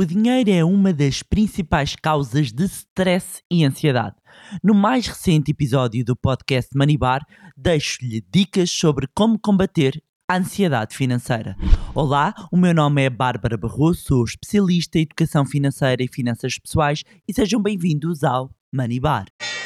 O dinheiro é uma das principais causas de stress e ansiedade. No mais recente episódio do podcast Manibar, deixo-lhe dicas sobre como combater a ansiedade financeira. Olá, o meu nome é Bárbara Barroso, sou especialista em educação financeira e finanças pessoais e sejam bem-vindos ao Manibar. Money!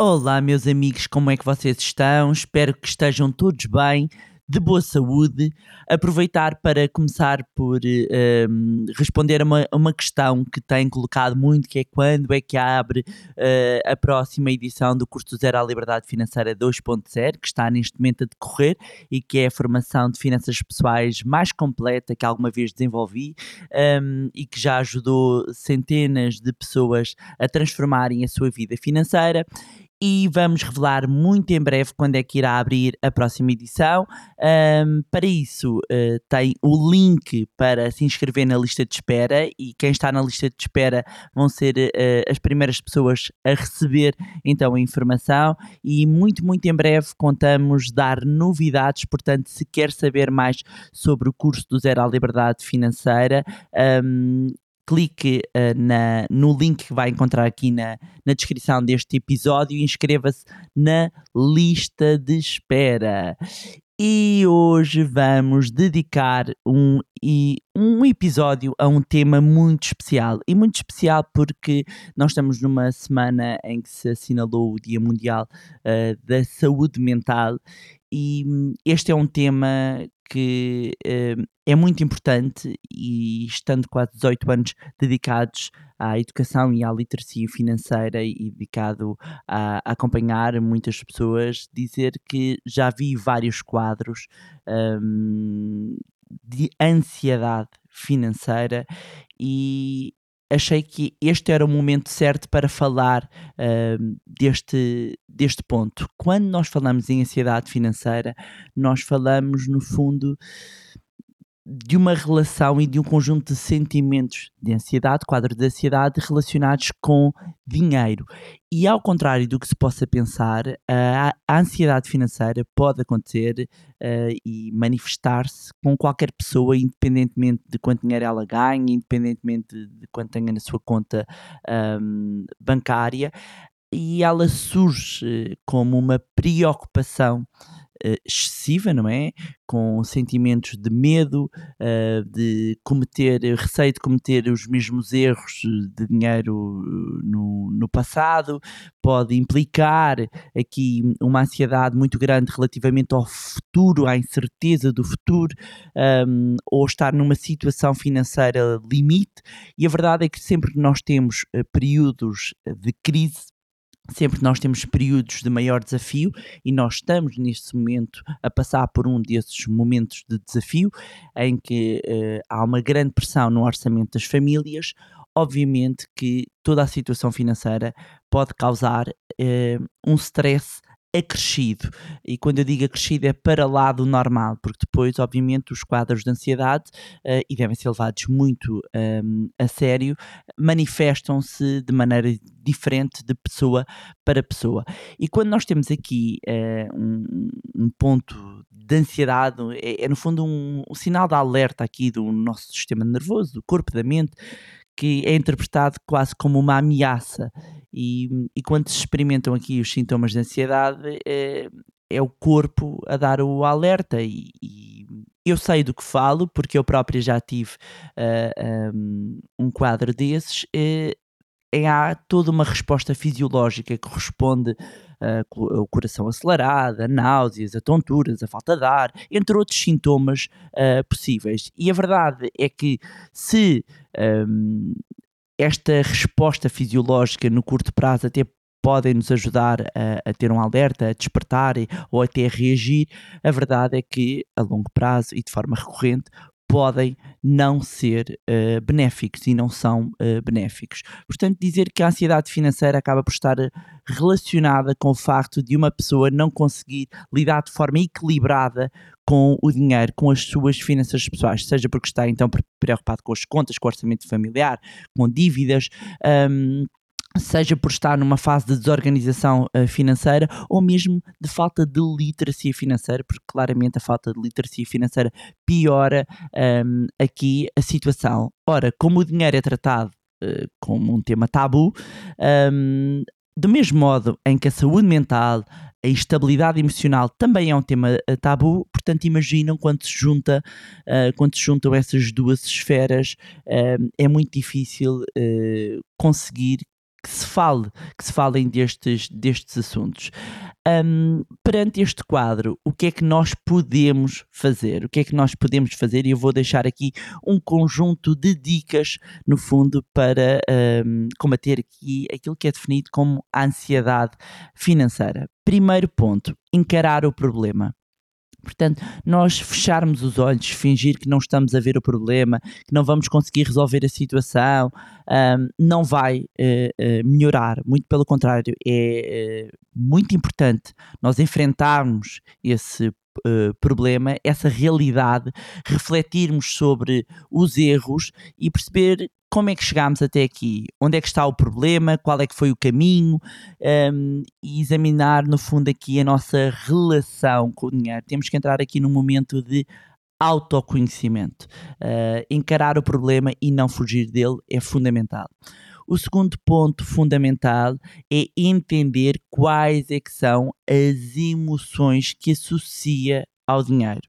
Olá, meus amigos, como é que vocês estão? Espero que estejam todos bem, de boa saúde. Aproveitar para começar por uh, responder a uma, uma, questão que têm colocado muito, que é quando é que abre uh, a próxima edição do curso Zero à Liberdade Financeira 2.0, que está neste momento a decorrer e que é a formação de finanças pessoais mais completa que alguma vez desenvolvi um, e que já ajudou centenas de pessoas a transformarem a sua vida financeira e vamos revelar muito em breve quando é que irá abrir a próxima edição. Um, para isso, uh, tem o link para se inscrever na lista de espera. E quem está na lista de espera vão ser uh, as primeiras pessoas a receber então a informação. E muito, muito em breve contamos dar novidades, portanto, se quer saber mais sobre o curso do Zero à Liberdade Financeira, um, clique uh, na, no link que vai encontrar aqui na, na descrição deste episódio e inscreva-se na lista de espera. E hoje vamos dedicar um, um episódio a um tema muito especial. E muito especial porque nós estamos numa semana em que se assinalou o Dia Mundial uh, da Saúde Mental. E hum, este é um tema que uh, é muito importante e estando quase 18 anos dedicados à educação e à literacia financeira e dedicado a, acompanhar muitas pessoas, dizer que já vi vários quadros um, de ansiedade financeira e achei que este era o momento certo para falar uh, deste, deste ponto. Quando nós falamos em ansiedade financeira, nós falamos, no fundo, de uma relação e de um conjunto de sentimentos de ansiedade, quadro de ansiedade relacionados com dinheiro. E ao contrário do que se possa pensar, a, ansiedade financeira pode acontecer uh, e manifestar-se com qualquer pessoa, independentemente de quanto dinheiro ela ganha, independentemente de, quanto tenha na sua conta um, bancária, e ela surge como uma preocupação excessiva, não é? Com sentimentos de medo, uh, de cometer, receio de cometer os mesmos erros de dinheiro eh, no, no passado, pode implicar aqui uma ansiedade muito grande relativamente ao futuro, à incerteza do futuro, um, ou estar numa situação financeira limite, e a verdade é que sempre que nós temos períodos de crise, sempre nós temos períodos de maior desafio e nós estamos neste momento a passar por um desses momentos de desafio em que uh, há uma grande pressão no orçamento das famílias. Obviamente que toda a situação financeira pode causar uh, um stress acrescido. E quando eu digo acrescido é para lá do normal, porque depois, obviamente, os quadros de ansiedade, uh, e devem ser levados muito um, a sério, manifestam-se de maneira diferente de pessoa para pessoa. E quando nós temos aqui uh, um, um, ponto de ansiedade, é, é no fundo um, um sinal de alerta aqui do nosso sistema nervoso, do corpo, da mente, que é interpretado quase como uma ameaça. E, e quando se experimentam aqui os sintomas de ansiedade, é, é o corpo a dar o alerta. E, e, eu sei do que falo, porque eu própria já tive uh, um, um, quadro desses. Uh, há toda uma resposta fisiológica que responde uh, o coração acelerado, a náuseas, a tonturas, a falta de ar, entre outros sintomas uh, possíveis. E a verdade é que se um, esta resposta fisiológica no curto prazo até podem nos ajudar a, a, ter um alerta, a despertar ou até a reagir, a verdade é que a longo prazo e de forma recorrente podem não ser uh, benéficos e não são uh, benéficos. Portanto, dizer que a ansiedade financeira acaba por estar relacionada com o facto de uma pessoa não conseguir lidar de forma equilibrada com o dinheiro, com as suas finanças pessoais, seja porque está então preocupado com as contas, com o orçamento familiar, com dívidas. Um, seja por estar numa fase de desorganização uh, financeira ou mesmo de falta de literacia financeira, porque claramente a falta de literacia financeira piora um, aqui a situação. Ora, como o dinheiro é tratado uh, como um tema tabu, um, do mesmo modo em que a saúde mental, a estabilidade emocional também é um tema uh, tabu, portanto imaginam quando se junta, uh, quando se juntam essas duas esferas, uh, é muito difícil conseguir que se fale, que se falem destes, destes assuntos. Um, perante este quadro, o que é que nós podemos fazer? O que é que nós podemos fazer? E eu vou deixar aqui um conjunto de dicas, no fundo, para um, combater aqui aquilo que é definido como a ansiedade financeira. Primeiro ponto: encarar o problema. Portanto, nós fecharmos os olhos, fingir que não estamos a ver o problema, que não vamos conseguir resolver a situação, um, não vai uh, uh, melhorar. Muito pelo contrário, é uh, muito importante nós enfrentarmos esse Uh, problema, essa realidade, refletirmos sobre os erros e perceber como é que chegámos até aqui, onde é que está o problema, qual é que foi o caminho um, e examinar no fundo aqui a nossa relação com o dinheiro. Temos que entrar aqui num momento de autoconhecimento. Uh, encarar o problema e não fugir dele é fundamental. O segundo ponto fundamental é entender quais é que são as emoções que associa ao dinheiro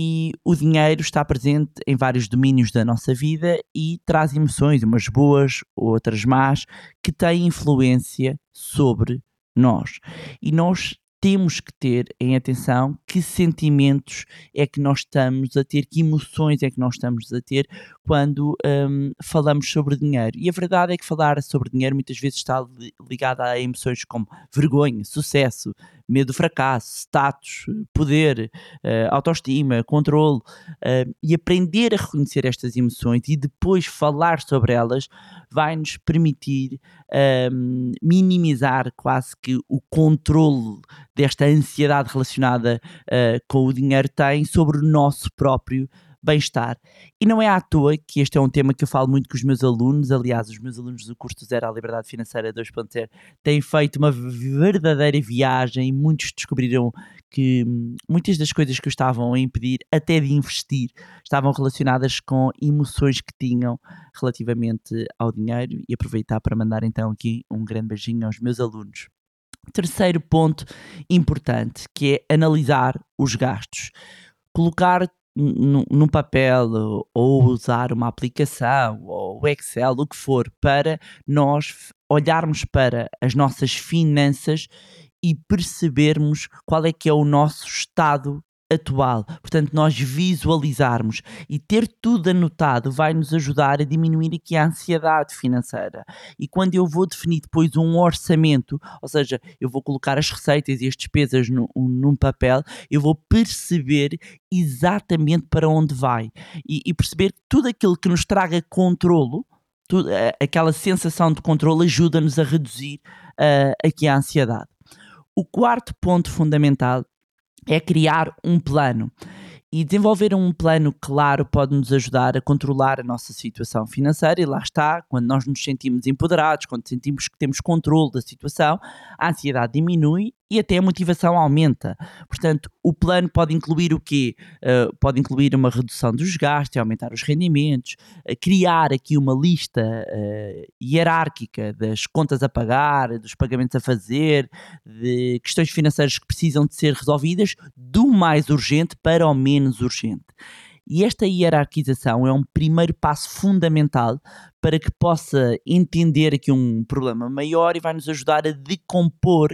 e o dinheiro está presente em vários domínios da nossa vida e traz emoções, umas boas, outras más, que têm influência sobre nós. E nós temos que ter em atenção que sentimentos é que nós estamos a ter, que emoções é que nós estamos a ter quando um, falamos sobre dinheiro. E a verdade é que falar sobre dinheiro muitas vezes está ligado a emoções como vergonha, sucesso, medo do fracasso, status, poder, uh, autoestima, controle. Uh, e aprender a reconhecer estas emoções e depois falar sobre elas vai nos permitir um, minimizar quase que o controle desta ansiedade relacionada uh, com o dinheiro tem sobre o nosso próprio bem-estar. E não é à toa que este é um tema que eu falo muito com os meus alunos, aliás, os meus alunos do curso Zero à Liberdade Financeira 2.0 têm feito uma verdadeira viagem e muitos descobriram que hum, muitas das coisas que estavam a impedir até de investir estavam relacionadas com emoções que tinham relativamente ao dinheiro e aproveitar para mandar então aqui um grande beijinho aos meus alunos. Terceiro ponto importante que é analisar os gastos. Colocar no papel ou usar uma aplicação ou Excel, o que for, para nós olharmos para as nossas finanças e percebermos qual é que é o nosso estado atual. Portanto, nós visualizarmos e ter tudo anotado vai nos ajudar a diminuir aqui a ansiedade financeira. E quando eu vou definir depois um orçamento, ou seja, eu vou colocar as receitas e as despesas num papel, eu vou perceber exatamente para onde vai e, e perceber tudo aquilo que nos traga controlo. Tudo, aquela sensação de controle ajuda-nos a reduzir uh, aqui a ansiedade. O quarto ponto fundamental é criar um plano. E desenvolver um plano claro pode nos ajudar a controlar a nossa situação financeira, e lá está, quando nós nos sentimos empoderados, quando sentimos que temos controle da situação, a ansiedade diminui e até a motivação aumenta. Portanto, o plano pode incluir o quê? Uh, pode incluir uma redução dos gastos, aumentar os rendimentos, uh, criar aqui uma lista uh, hierárquica das contas a pagar, dos pagamentos a fazer, de questões financeiras que precisam de ser resolvidas, do mais urgente para o menos urgente. E esta hierarquização é um primeiro passo fundamental para que possa entender aqui um problema maior e vai nos ajudar a decompor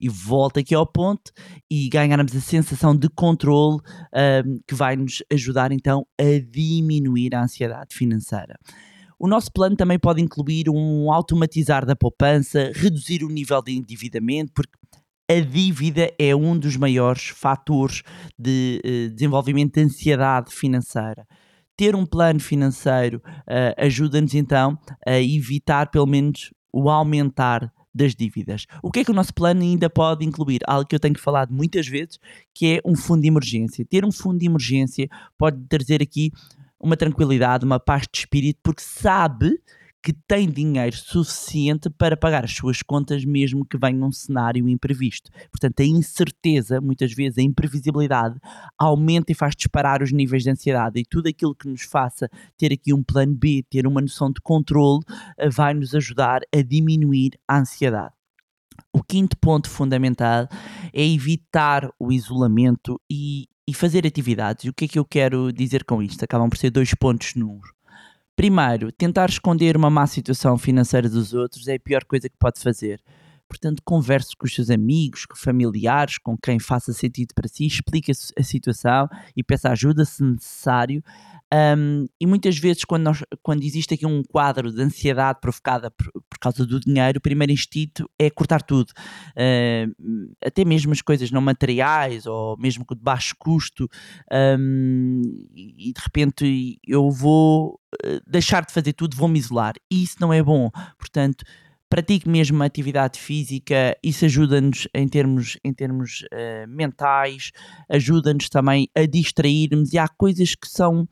e volta aqui ao ponto e ganharmos a sensação de controle um, que vai nos ajudar então a diminuir a ansiedade financeira. O nosso plano também pode incluir um automatizar da poupança, reduzir o nível de endividamento, porque a dívida é um dos maiores fatores de uh, desenvolvimento de ansiedade financeira. Ter um plano financeiro uh, ajuda-nos então a evitar, pelo menos, o aumentar das dívidas. O que é que o nosso plano ainda pode incluir? Algo que eu tenho falado muitas vezes, que é um fundo de emergência. Ter um fundo de emergência pode trazer aqui uma tranquilidade, uma paz de espírito, porque sabe que tem dinheiro suficiente para pagar as suas contas, mesmo que venha um cenário imprevisto. Portanto, a incerteza, muitas vezes a imprevisibilidade, aumenta e faz disparar os níveis de ansiedade. E tudo aquilo que nos faça ter aqui um plano B, ter uma noção de controle, eh, vai nos ajudar a diminuir a ansiedade. O quinto ponto fundamental é evitar o isolamento e, e fazer atividades. E o que é que eu quero dizer com isto? Acabam por ser dois pontos num. Primeiro, tentar esconder uma má situação financeira dos outros é a pior coisa que pode fazer. Portanto, converse com os seus amigos, com familiares, com quem faça sentido para si, explique a, situação e peça ajuda se necessário. Um, e muitas vezes, quando, nós, quando existe aqui um quadro de ansiedade provocada por, por causa do dinheiro, o primeiro instinto é cortar tudo, uh, até mesmo as coisas não materiais ou mesmo de baixo custo, um, e de repente eu vou eh, deixar de fazer tudo, vou me isolar. E isso não é bom. Portanto, pratique mesmo atividade física, isso ajuda-nos em termos, em termos uh, mentais, ajuda-nos também a distrairmos. E há coisas que são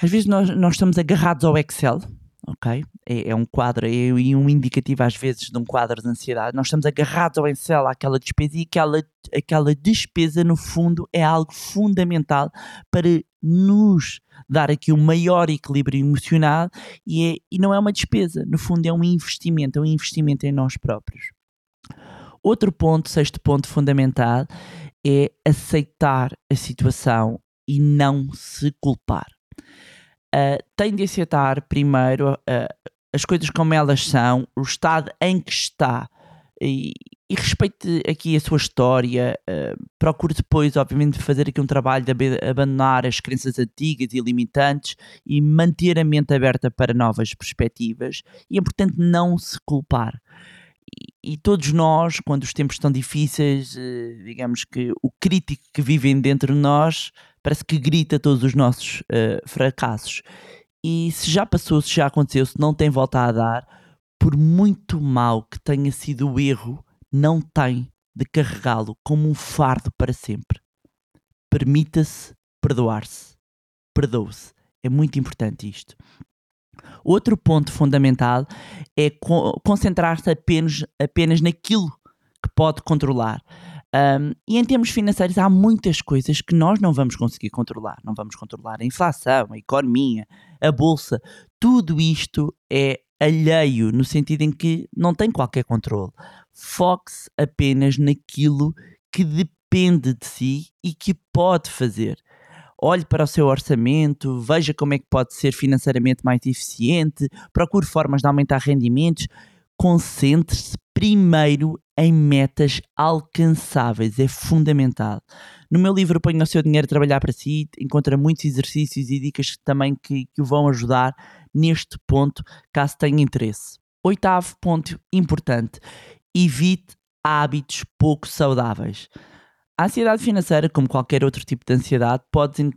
às vezes nós, nós estamos agarrados ao Excel, ok? É, é um quadro é, e um indicativo às vezes de um quadro de ansiedade. Nós estamos agarrados ao Excel, àquela despesa e aquela, aquela despesa no fundo é algo fundamental para nos dar aqui um maior equilíbrio emocional e, é, e não é uma despesa, no fundo é um investimento, é um investimento em nós próprios. Outro ponto, sexto ponto fundamental, é aceitar a situação e não se culpar uh, tem de aceitar primeiro uh, as coisas como elas são, o estado em que está e, e respeite aqui a sua história. Uh, procure depois, obviamente, fazer aqui um trabalho de abandonar as crenças antigas e limitantes e manter a mente aberta para novas perspectivas. E é importante não se culpar. E, todos nós, quando os tempos estão difíceis, digamos que o crítico que vive dentro de nós parece que grita todos os nossos uh, fracassos. E se já passou, se já aconteceu, se não tem volta a dar, por muito mal que tenha sido o erro, não tem de carregá-lo como um fardo para sempre. Permita-se perdoar-se. Perdoe-se. É muito importante isto. Outro ponto fundamental é concentrar-se apenas, apenas naquilo que pode controlar. Um, e em termos financeiros, há muitas coisas que nós não vamos conseguir controlar. Não vamos controlar a inflação, a economia, a bolsa. Tudo isto é alheio, no sentido em que não tem qualquer controle. Foque-se apenas naquilo que depende de si e que pode fazer. Olhe para o seu orçamento, veja como é que pode ser financeiramente mais eficiente, procure formas de aumentar rendimentos concentre-se primeiro em metas alcançáveis, é fundamental. No meu livro Ponha o Seu Dinheiro a Trabalhar para Si, encontra muitos exercícios e dicas também que, que o vão ajudar neste ponto, caso tenha interesse. Oitavo ponto importante: evite hábitos pouco saudáveis. A ansiedade financeira, como qualquer outro tipo de ansiedade, pode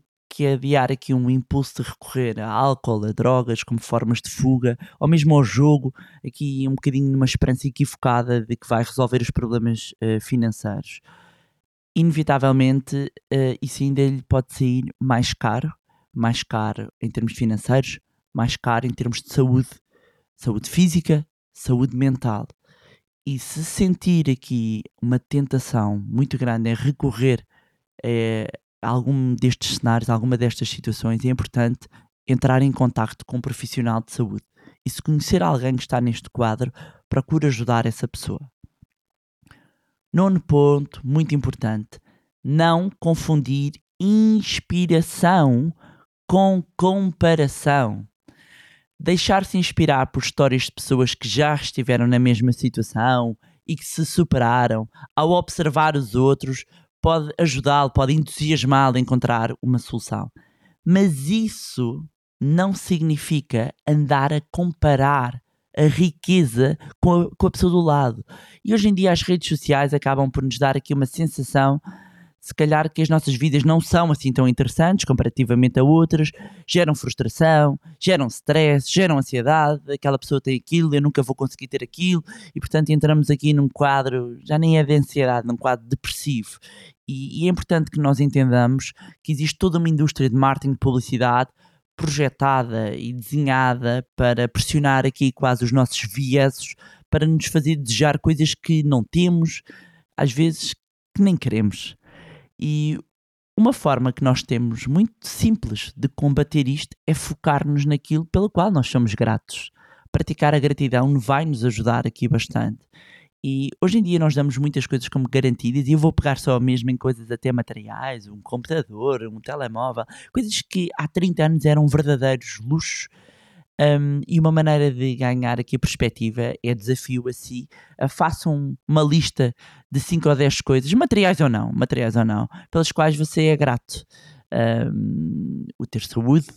adiar aqui um impulso de recorrer a álcool, a drogas como formas de fuga, ou mesmo ao jogo, aqui um bocadinho numa esperança equivocada de que vai resolver os problemas uh, financeiros. Inevitavelmente, uh, isso ainda lhe pode sair mais caro, mais caro em termos financeiros, mais caro em termos de saúde, saúde física, saúde mental. E se sentir aqui uma tentação muito grande em recorrer eh, algum destes cenários, alguma destas situações, é importante entrar em contato com um profissional de saúde. E se conhecer alguém que está neste quadro, procure ajudar essa pessoa. Nono ponto, muito importante, não confundir inspiração com comparação. Deixar-se inspirar por histórias de pessoas que já estiveram na mesma situação e que se superaram, ao observar os outros, pode ajudá-lo, pode entusiasmá-lo a encontrar uma solução. Mas isso não significa andar a comparar a riqueza com a, com a pessoa do lado. E hoje em dia as redes sociais acabam por nos dar aqui uma sensação se calhar que as nossas vidas não são assim tão interessantes comparativamente a outras, geram frustração, geram stress, geram ansiedade, aquela pessoa tem aquilo, eu nunca vou conseguir ter aquilo, e portanto entramos aqui num quadro, já nem é de ansiedade, num quadro depressivo. E, e é importante que nós entendamos que existe toda uma indústria de marketing de publicidade projetada e desenhada para pressionar aqui quase os nossos viesos, para nos fazer desejar coisas que não temos, às vezes que nem queremos. E uma forma que nós temos muito simples de combater isto é focar-nos naquilo pelo qual nós somos gratos. Praticar a gratidão vai nos ajudar aqui bastante. E hoje em dia nós damos muitas coisas como garantidas e eu vou pegar só mesmo em coisas até materiais, um computador, um telemóvel, coisas que há 30 anos eram verdadeiros luxos. Um, e uma maneira de ganhar aqui a perspectiva é desafio a si. Façam uma lista de 5 ou 10 coisas, materiais ou não, materiais ou não, pelas quais você é grato. Um, o ter saúde,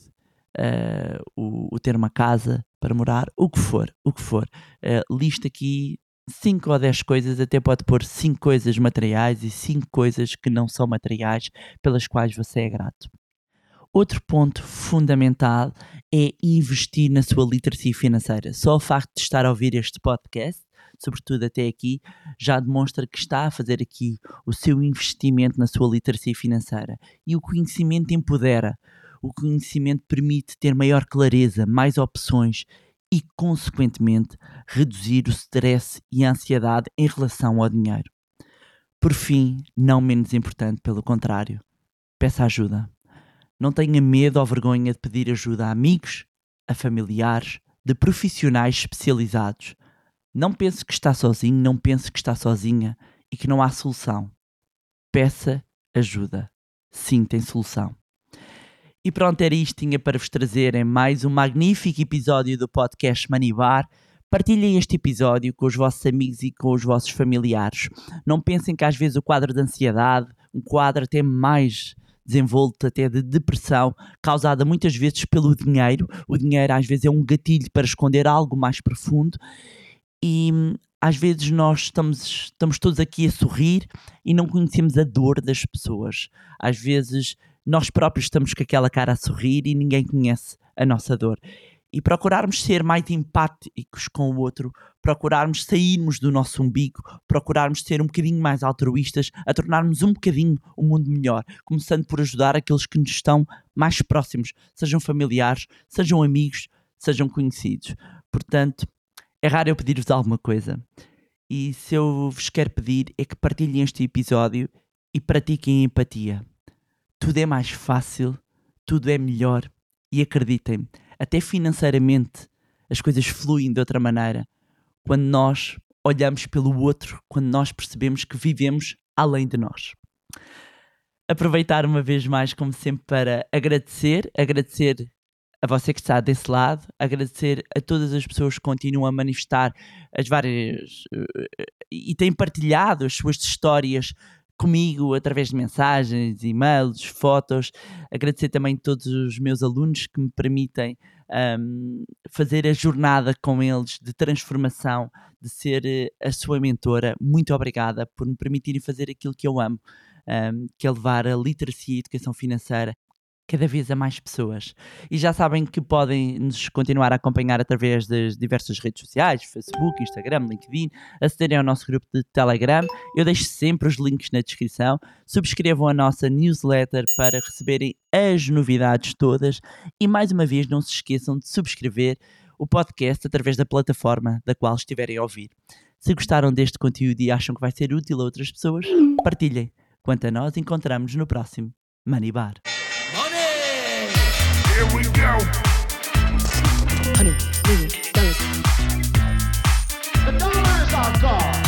uh, o, o, ter uma casa para morar, o que for, o que for. Uh, lista aqui 5 ou 10 coisas, até pode pôr 5 coisas materiais e 5 coisas que não são materiais pelas quais você é grato. Outro ponto fundamental é investir na sua literacia financeira. Só o facto de estar a ouvir este podcast, sobretudo até aqui, já demonstra que está a fazer aqui o seu investimento na sua literacia financeira. E o conhecimento empodera. O conhecimento permite ter maior clareza, mais opções e, consequentemente, reduzir o stress e a ansiedade em relação ao dinheiro. Por fim, não menos importante, pelo contrário, peça ajuda. Não tenha medo ou vergonha de pedir ajuda a amigos, a familiares, de profissionais especializados. Não pense que está sozinho, não pense que está sozinha e que não há solução. Peça ajuda. Sim, tem solução. E pronto, era isto tinha para vos trazer em mais um magnífico episódio do podcast Manibar. Partilhem este episódio com os vossos amigos e com os vossos familiares. Não pensem que às vezes o quadro de ansiedade, um quadro até mais desenvolto até de depressão, causada muitas vezes pelo dinheiro. O dinheiro às vezes é um gatilho para esconder algo mais profundo e às vezes nós estamos, estamos todos aqui a sorrir e não conhecemos a dor das pessoas. Às vezes nós próprios estamos com aquela cara a sorrir e ninguém conhece a nossa dor. E procurarmos ser mais empáticos com o outro, procurarmos sairmos do nosso umbigo, procurarmos ser um bocadinho mais altruístas, a tornarmos um bocadinho o mundo melhor, começando por ajudar aqueles que nos estão mais próximos, sejam familiares, sejam amigos, sejam conhecidos. Portanto, é raro eu pedir-vos alguma coisa. E se eu vos quero pedir é que partilhem este episódio e pratiquem empatia tudo é mais fácil, tudo é melhor e acreditem, até financeiramente as coisas fluem de outra maneira quando nós olhamos pelo outro, quando nós percebemos que vivemos além de nós. Aproveitar uma vez mais, como sempre, para agradecer, agradecer a você que está desse lado, agradecer a todas as pessoas que continuam a manifestar as várias uh, e têm partilhado as suas histórias comigo através de mensagens, e-mails, fotos. Agradecer também todos os meus alunos que me permitem um, fazer a jornada com eles de transformação, de ser eh, a sua mentora. Muito obrigada por me permitirem fazer aquilo que eu amo, um, que é levar a literacia e a educação financeira cada vez a mais pessoas. E já sabem que podem nos continuar a acompanhar através das diversas redes sociais, Facebook, Instagram, LinkedIn, acederem ao nosso grupo de Telegram. Eu deixo sempre os links na descrição. Subscrevam a nossa newsletter para receberem as novidades todas. E mais uma vez, não se esqueçam de subscrever o podcast através da plataforma da qual estiverem a ouvir. Se gostaram deste conteúdo e acham que vai ser útil a outras pessoas, partilhem. Quanto a nós, encontramos no próximo Money Bar. here we go. Hundred million dollars. The dollars are gone.